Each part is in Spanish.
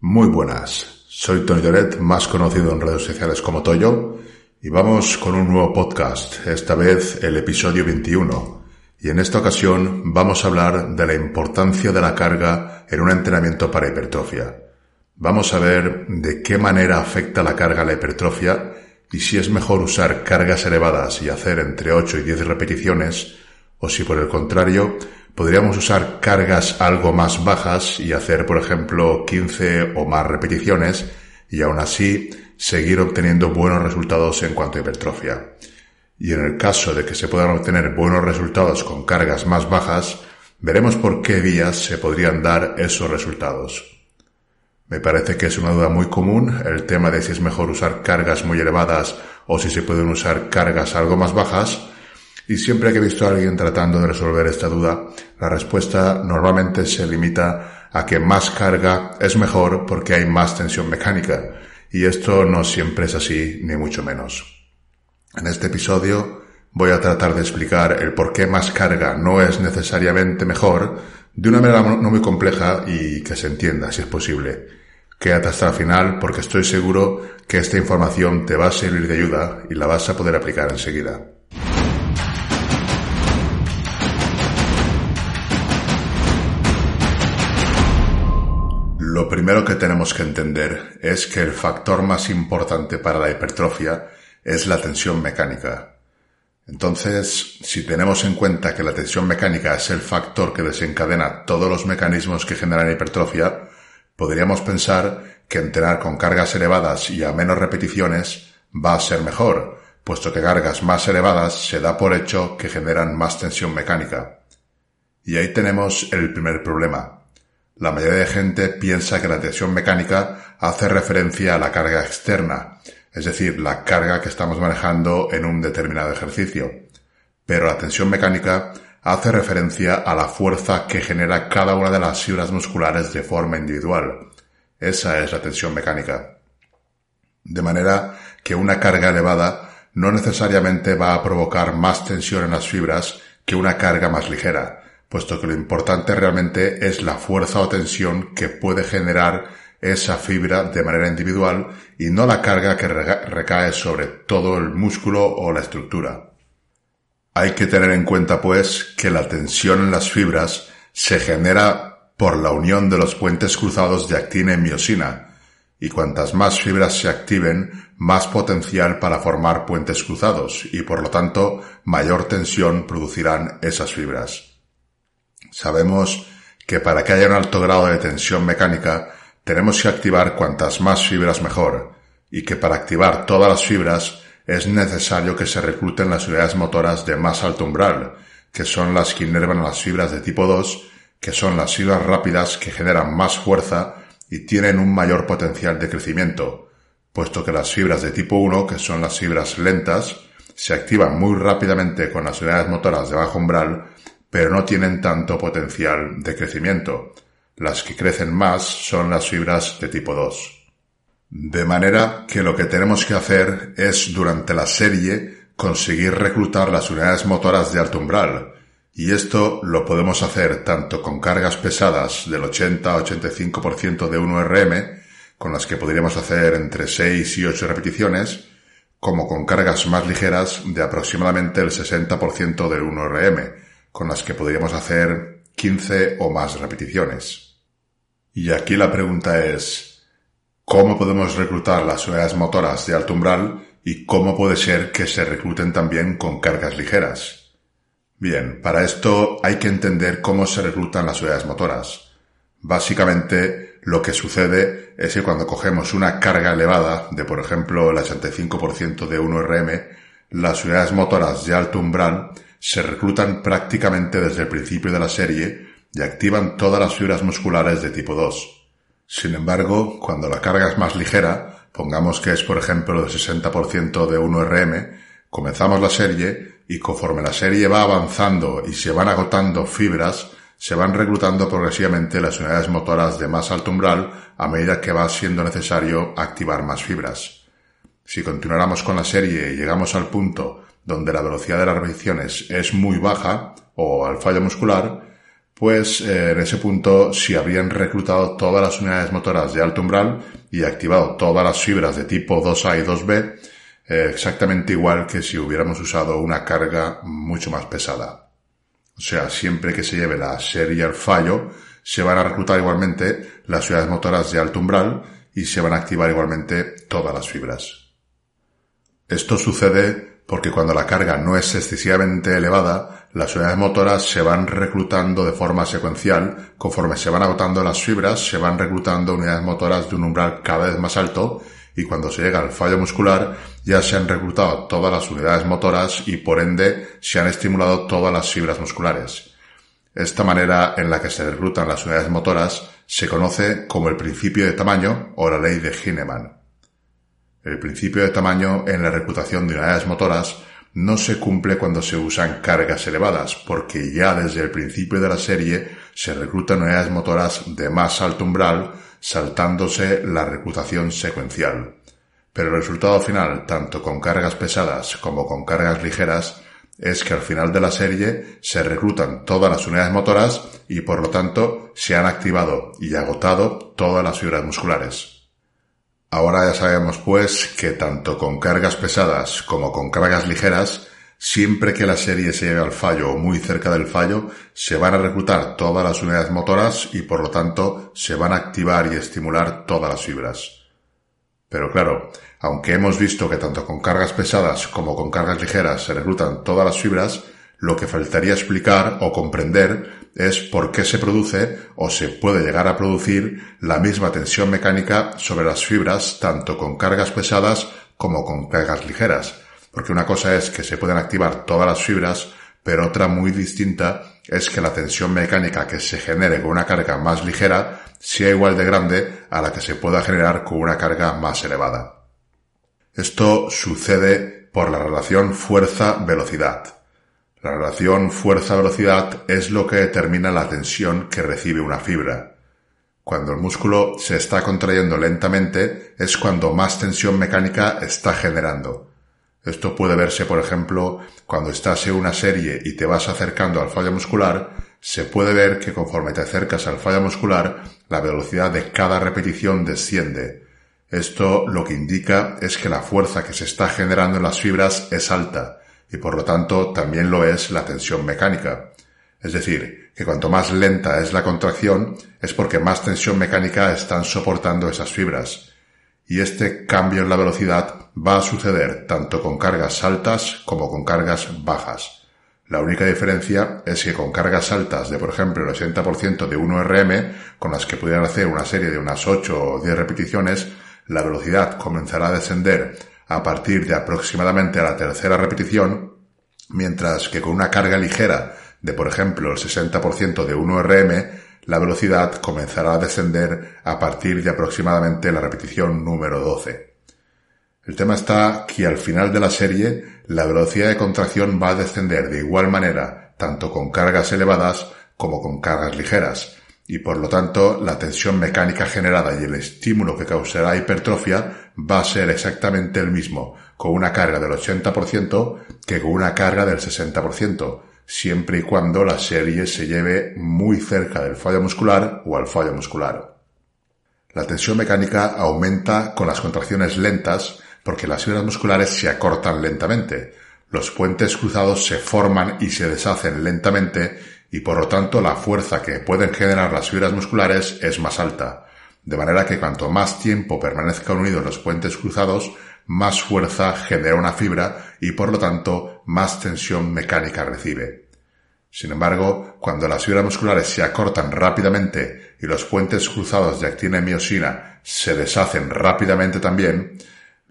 Muy buenas, soy Tony Doret, más conocido en redes sociales como Toyo, y vamos con un nuevo podcast, esta vez el episodio 21. Y en esta ocasión vamos a hablar de la importancia de la carga en un entrenamiento para hipertrofia. Vamos a ver de qué manera afecta la carga a la hipertrofia y si es mejor usar cargas elevadas y hacer entre 8 y 10 repeticiones, o si por el contrario podríamos usar cargas algo más bajas y hacer, por ejemplo, 15 o más repeticiones y aún así seguir obteniendo buenos resultados en cuanto a hipertrofia. Y en el caso de que se puedan obtener buenos resultados con cargas más bajas, veremos por qué vías se podrían dar esos resultados. Me parece que es una duda muy común el tema de si es mejor usar cargas muy elevadas o si se pueden usar cargas algo más bajas, y siempre que he visto a alguien tratando de resolver esta duda, la respuesta normalmente se limita a que más carga es mejor porque hay más tensión mecánica. Y esto no siempre es así, ni mucho menos. En este episodio voy a tratar de explicar el por qué más carga no es necesariamente mejor de una manera no muy compleja y que se entienda si es posible. Quédate hasta el final porque estoy seguro que esta información te va a servir de ayuda y la vas a poder aplicar enseguida. Lo primero que tenemos que entender es que el factor más importante para la hipertrofia es la tensión mecánica. Entonces, si tenemos en cuenta que la tensión mecánica es el factor que desencadena todos los mecanismos que generan hipertrofia, podríamos pensar que entrenar con cargas elevadas y a menos repeticiones va a ser mejor, puesto que cargas más elevadas se da por hecho que generan más tensión mecánica. Y ahí tenemos el primer problema. La mayoría de gente piensa que la tensión mecánica hace referencia a la carga externa, es decir, la carga que estamos manejando en un determinado ejercicio. Pero la tensión mecánica hace referencia a la fuerza que genera cada una de las fibras musculares de forma individual. Esa es la tensión mecánica. De manera que una carga elevada no necesariamente va a provocar más tensión en las fibras que una carga más ligera, puesto que lo importante realmente es la fuerza o tensión que puede generar esa fibra de manera individual y no la carga que recae sobre todo el músculo o la estructura. Hay que tener en cuenta pues que la tensión en las fibras se genera por la unión de los puentes cruzados de actina y miosina, y cuantas más fibras se activen, más potencial para formar puentes cruzados, y por lo tanto mayor tensión producirán esas fibras. Sabemos que para que haya un alto grado de tensión mecánica tenemos que activar cuantas más fibras mejor y que para activar todas las fibras es necesario que se recluten las unidades motoras de más alto umbral, que son las que inervan las fibras de tipo 2, que son las fibras rápidas que generan más fuerza y tienen un mayor potencial de crecimiento, puesto que las fibras de tipo 1, que son las fibras lentas, se activan muy rápidamente con las unidades motoras de bajo umbral pero no tienen tanto potencial de crecimiento. Las que crecen más son las fibras de tipo 2. De manera que lo que tenemos que hacer es durante la serie conseguir reclutar las unidades motoras de alto umbral, y esto lo podemos hacer tanto con cargas pesadas del 80-85% de 1RM, con las que podríamos hacer entre 6 y 8 repeticiones, como con cargas más ligeras de aproximadamente el 60% de 1RM, con las que podríamos hacer 15 o más repeticiones. Y aquí la pregunta es, ¿cómo podemos reclutar las unidades motoras de alto umbral y cómo puede ser que se recluten también con cargas ligeras? Bien, para esto hay que entender cómo se reclutan las unidades motoras. Básicamente, lo que sucede es que cuando cogemos una carga elevada de, por ejemplo, el 85% de 1RM, las unidades motoras de alto umbral se reclutan prácticamente desde el principio de la serie y activan todas las fibras musculares de tipo 2. Sin embargo, cuando la carga es más ligera, pongamos que es por ejemplo el 60% de 1RM, comenzamos la serie y conforme la serie va avanzando y se van agotando fibras, se van reclutando progresivamente las unidades motoras de más alto umbral a medida que va siendo necesario activar más fibras. Si continuáramos con la serie y llegamos al punto donde la velocidad de las repeticiones es muy baja o al fallo muscular, pues eh, en ese punto si habrían reclutado todas las unidades motoras de alto umbral y activado todas las fibras de tipo 2A y 2B, eh, exactamente igual que si hubiéramos usado una carga mucho más pesada. O sea, siempre que se lleve la serie al fallo, se van a reclutar igualmente las unidades motoras de alto umbral y se van a activar igualmente todas las fibras. Esto sucede porque cuando la carga no es excesivamente elevada, las unidades motoras se van reclutando de forma secuencial, conforme se van agotando las fibras, se van reclutando unidades motoras de un umbral cada vez más alto, y cuando se llega al fallo muscular ya se han reclutado todas las unidades motoras y por ende se han estimulado todas las fibras musculares. Esta manera en la que se reclutan las unidades motoras se conoce como el principio de tamaño o la ley de Heinemann. El principio de tamaño en la reclutación de unidades motoras no se cumple cuando se usan cargas elevadas, porque ya desde el principio de la serie se reclutan unidades motoras de más alto umbral, saltándose la reclutación secuencial. Pero el resultado final, tanto con cargas pesadas como con cargas ligeras, es que al final de la serie se reclutan todas las unidades motoras y por lo tanto se han activado y agotado todas las fibras musculares. Ahora ya sabemos pues que tanto con cargas pesadas como con cargas ligeras, siempre que la serie se lleve al fallo o muy cerca del fallo, se van a reclutar todas las unidades motoras y por lo tanto se van a activar y estimular todas las fibras. Pero claro, aunque hemos visto que tanto con cargas pesadas como con cargas ligeras se reclutan todas las fibras, lo que faltaría explicar o comprender es por qué se produce o se puede llegar a producir la misma tensión mecánica sobre las fibras tanto con cargas pesadas como con cargas ligeras. Porque una cosa es que se pueden activar todas las fibras, pero otra muy distinta es que la tensión mecánica que se genere con una carga más ligera sea igual de grande a la que se pueda generar con una carga más elevada. Esto sucede por la relación fuerza-velocidad. La relación fuerza-velocidad es lo que determina la tensión que recibe una fibra. Cuando el músculo se está contrayendo lentamente es cuando más tensión mecánica está generando. Esto puede verse, por ejemplo, cuando estás en una serie y te vas acercando al fallo muscular, se puede ver que conforme te acercas al fallo muscular, la velocidad de cada repetición desciende. Esto lo que indica es que la fuerza que se está generando en las fibras es alta, y por lo tanto también lo es la tensión mecánica. Es decir, que cuanto más lenta es la contracción es porque más tensión mecánica están soportando esas fibras. Y este cambio en la velocidad va a suceder tanto con cargas altas como con cargas bajas. La única diferencia es que con cargas altas de por ejemplo el 80% de 1RM, con las que pudieran hacer una serie de unas 8 o 10 repeticiones, la velocidad comenzará a descender a partir de aproximadamente la tercera repetición, mientras que con una carga ligera de por ejemplo el 60% de 1RM, la velocidad comenzará a descender a partir de aproximadamente la repetición número 12. El tema está que al final de la serie la velocidad de contracción va a descender de igual manera tanto con cargas elevadas como con cargas ligeras, y por lo tanto la tensión mecánica generada y el estímulo que causará hipertrofia va a ser exactamente el mismo con una carga del 80% que con una carga del 60%, siempre y cuando la serie se lleve muy cerca del fallo muscular o al fallo muscular. La tensión mecánica aumenta con las contracciones lentas porque las fibras musculares se acortan lentamente, los puentes cruzados se forman y se deshacen lentamente y por lo tanto la fuerza que pueden generar las fibras musculares es más alta, de manera que cuanto más tiempo permanezcan unidos los puentes cruzados, más fuerza genera una fibra y por lo tanto más tensión mecánica recibe. Sin embargo, cuando las fibras musculares se acortan rápidamente y los puentes cruzados de actina y miosina se deshacen rápidamente también,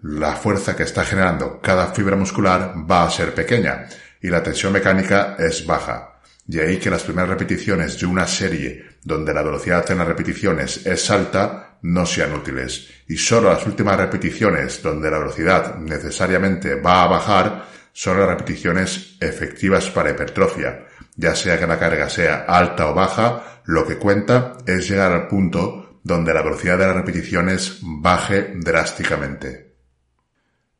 la fuerza que está generando cada fibra muscular va a ser pequeña y la tensión mecánica es baja. De ahí que las primeras repeticiones de una serie donde la velocidad en las repeticiones es alta no sean útiles y solo las últimas repeticiones donde la velocidad necesariamente va a bajar son las repeticiones efectivas para hipertrofia. Ya sea que la carga sea alta o baja, lo que cuenta es llegar al punto donde la velocidad de las repeticiones baje drásticamente.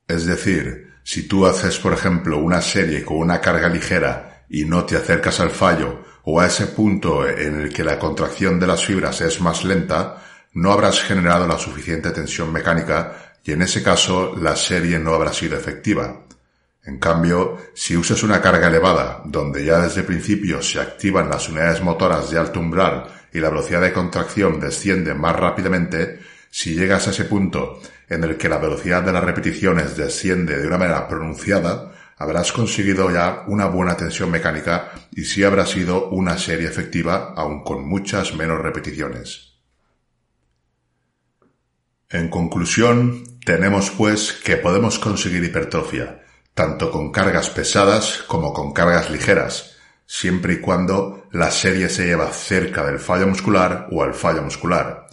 Es decir, si tú haces por ejemplo una serie con una carga ligera y no te acercas al fallo o a ese punto en el que la contracción de las fibras es más lenta, no habrás generado la suficiente tensión mecánica y en ese caso la serie no habrá sido efectiva. En cambio, si usas una carga elevada, donde ya desde el principio se activan las unidades motoras de alto umbral y la velocidad de contracción desciende más rápidamente, si llegas a ese punto en el que la velocidad de las repeticiones desciende de una manera pronunciada, habrás conseguido ya una buena tensión mecánica y sí habrá sido una serie efectiva aun con muchas menos repeticiones. En conclusión, tenemos pues que podemos conseguir hipertrofia, tanto con cargas pesadas como con cargas ligeras, siempre y cuando la serie se lleva cerca del fallo muscular o al fallo muscular.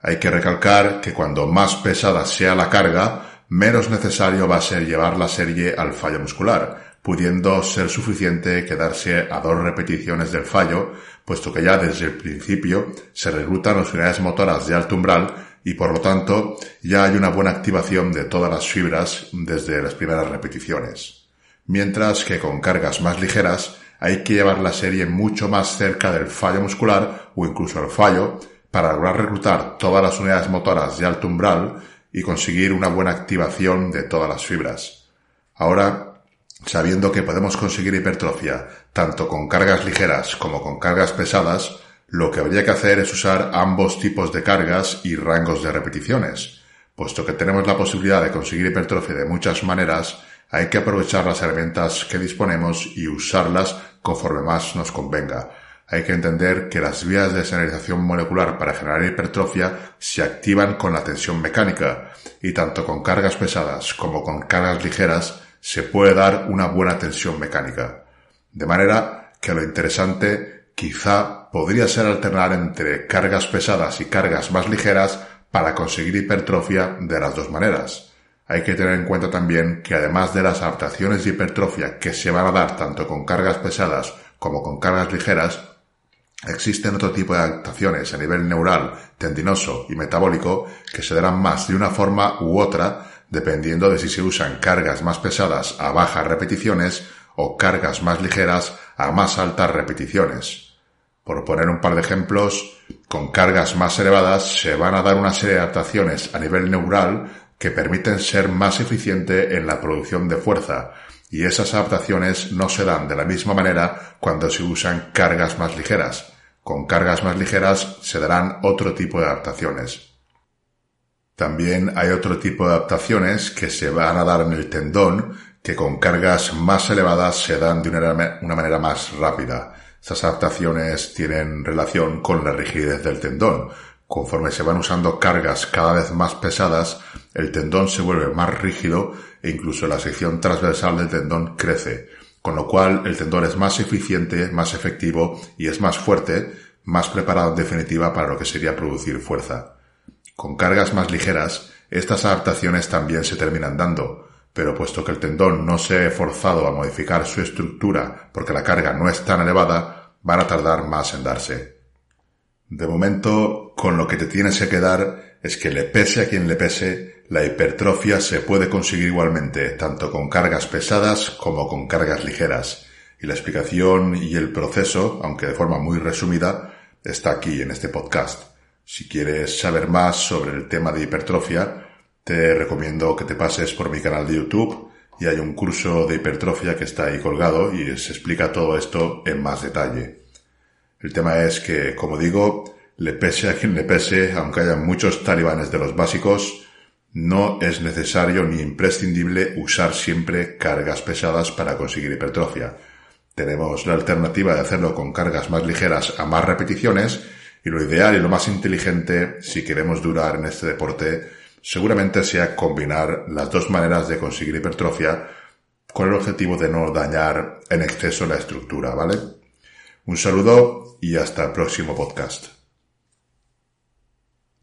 Hay que recalcar que cuando más pesada sea la carga, menos necesario va a ser llevar la serie al fallo muscular, pudiendo ser suficiente quedarse a dos repeticiones del fallo, puesto que ya desde el principio se reclutan las unidades motoras de alto umbral y por lo tanto ya hay una buena activación de todas las fibras desde las primeras repeticiones. Mientras que con cargas más ligeras hay que llevar la serie mucho más cerca del fallo muscular o incluso el fallo para lograr reclutar todas las unidades motoras de alto umbral y conseguir una buena activación de todas las fibras. Ahora, sabiendo que podemos conseguir hipertrofia tanto con cargas ligeras como con cargas pesadas, lo que habría que hacer es usar ambos tipos de cargas y rangos de repeticiones. Puesto que tenemos la posibilidad de conseguir hipertrofia de muchas maneras, hay que aprovechar las herramientas que disponemos y usarlas conforme más nos convenga hay que entender que las vías de señalización molecular para generar hipertrofia se activan con la tensión mecánica y tanto con cargas pesadas como con cargas ligeras se puede dar una buena tensión mecánica. De manera que lo interesante quizá podría ser alternar entre cargas pesadas y cargas más ligeras para conseguir hipertrofia de las dos maneras. Hay que tener en cuenta también que además de las adaptaciones de hipertrofia que se van a dar tanto con cargas pesadas como con cargas ligeras, Existen otro tipo de adaptaciones a nivel neural, tendinoso y metabólico que se darán más de una forma u otra dependiendo de si se usan cargas más pesadas a bajas repeticiones o cargas más ligeras a más altas repeticiones. Por poner un par de ejemplos, con cargas más elevadas se van a dar una serie de adaptaciones a nivel neural que permiten ser más eficiente en la producción de fuerza, y esas adaptaciones no se dan de la misma manera cuando se usan cargas más ligeras, con cargas más ligeras se darán otro tipo de adaptaciones. También hay otro tipo de adaptaciones que se van a dar en el tendón que con cargas más elevadas se dan de una, manera más rápida. Estas adaptaciones tienen relación con la rigidez del tendón. Conforme se van usando cargas cada vez más pesadas, el tendón se vuelve más rígido e incluso la sección transversal del tendón crece con lo cual el tendón es más eficiente, más efectivo y es más fuerte, más preparado en definitiva para lo que sería producir fuerza. Con cargas más ligeras, estas adaptaciones también se terminan dando, pero puesto que el tendón no se ha forzado a modificar su estructura porque la carga no es tan elevada, van a tardar más en darse. De momento, con lo que te tienes que quedar es que le pese a quien le pese, la hipertrofia se puede conseguir igualmente, tanto con cargas pesadas como con cargas ligeras, y la explicación y el proceso, aunque de forma muy resumida, está aquí en este podcast. Si quieres saber más sobre el tema de hipertrofia, te recomiendo que te pases por mi canal de YouTube y hay un curso de hipertrofia que está ahí colgado y se explica todo esto en más detalle. El tema es que, como digo, le pese a quien le pese, aunque haya muchos talibanes de los básicos, no es necesario ni imprescindible usar siempre cargas pesadas para conseguir hipertrofia. Tenemos la alternativa de hacerlo con cargas más ligeras a más repeticiones y lo ideal y lo más inteligente si queremos durar en este deporte seguramente sea combinar las dos maneras de conseguir hipertrofia con el objetivo de no dañar en exceso la estructura, ¿vale? Un saludo y hasta el próximo podcast.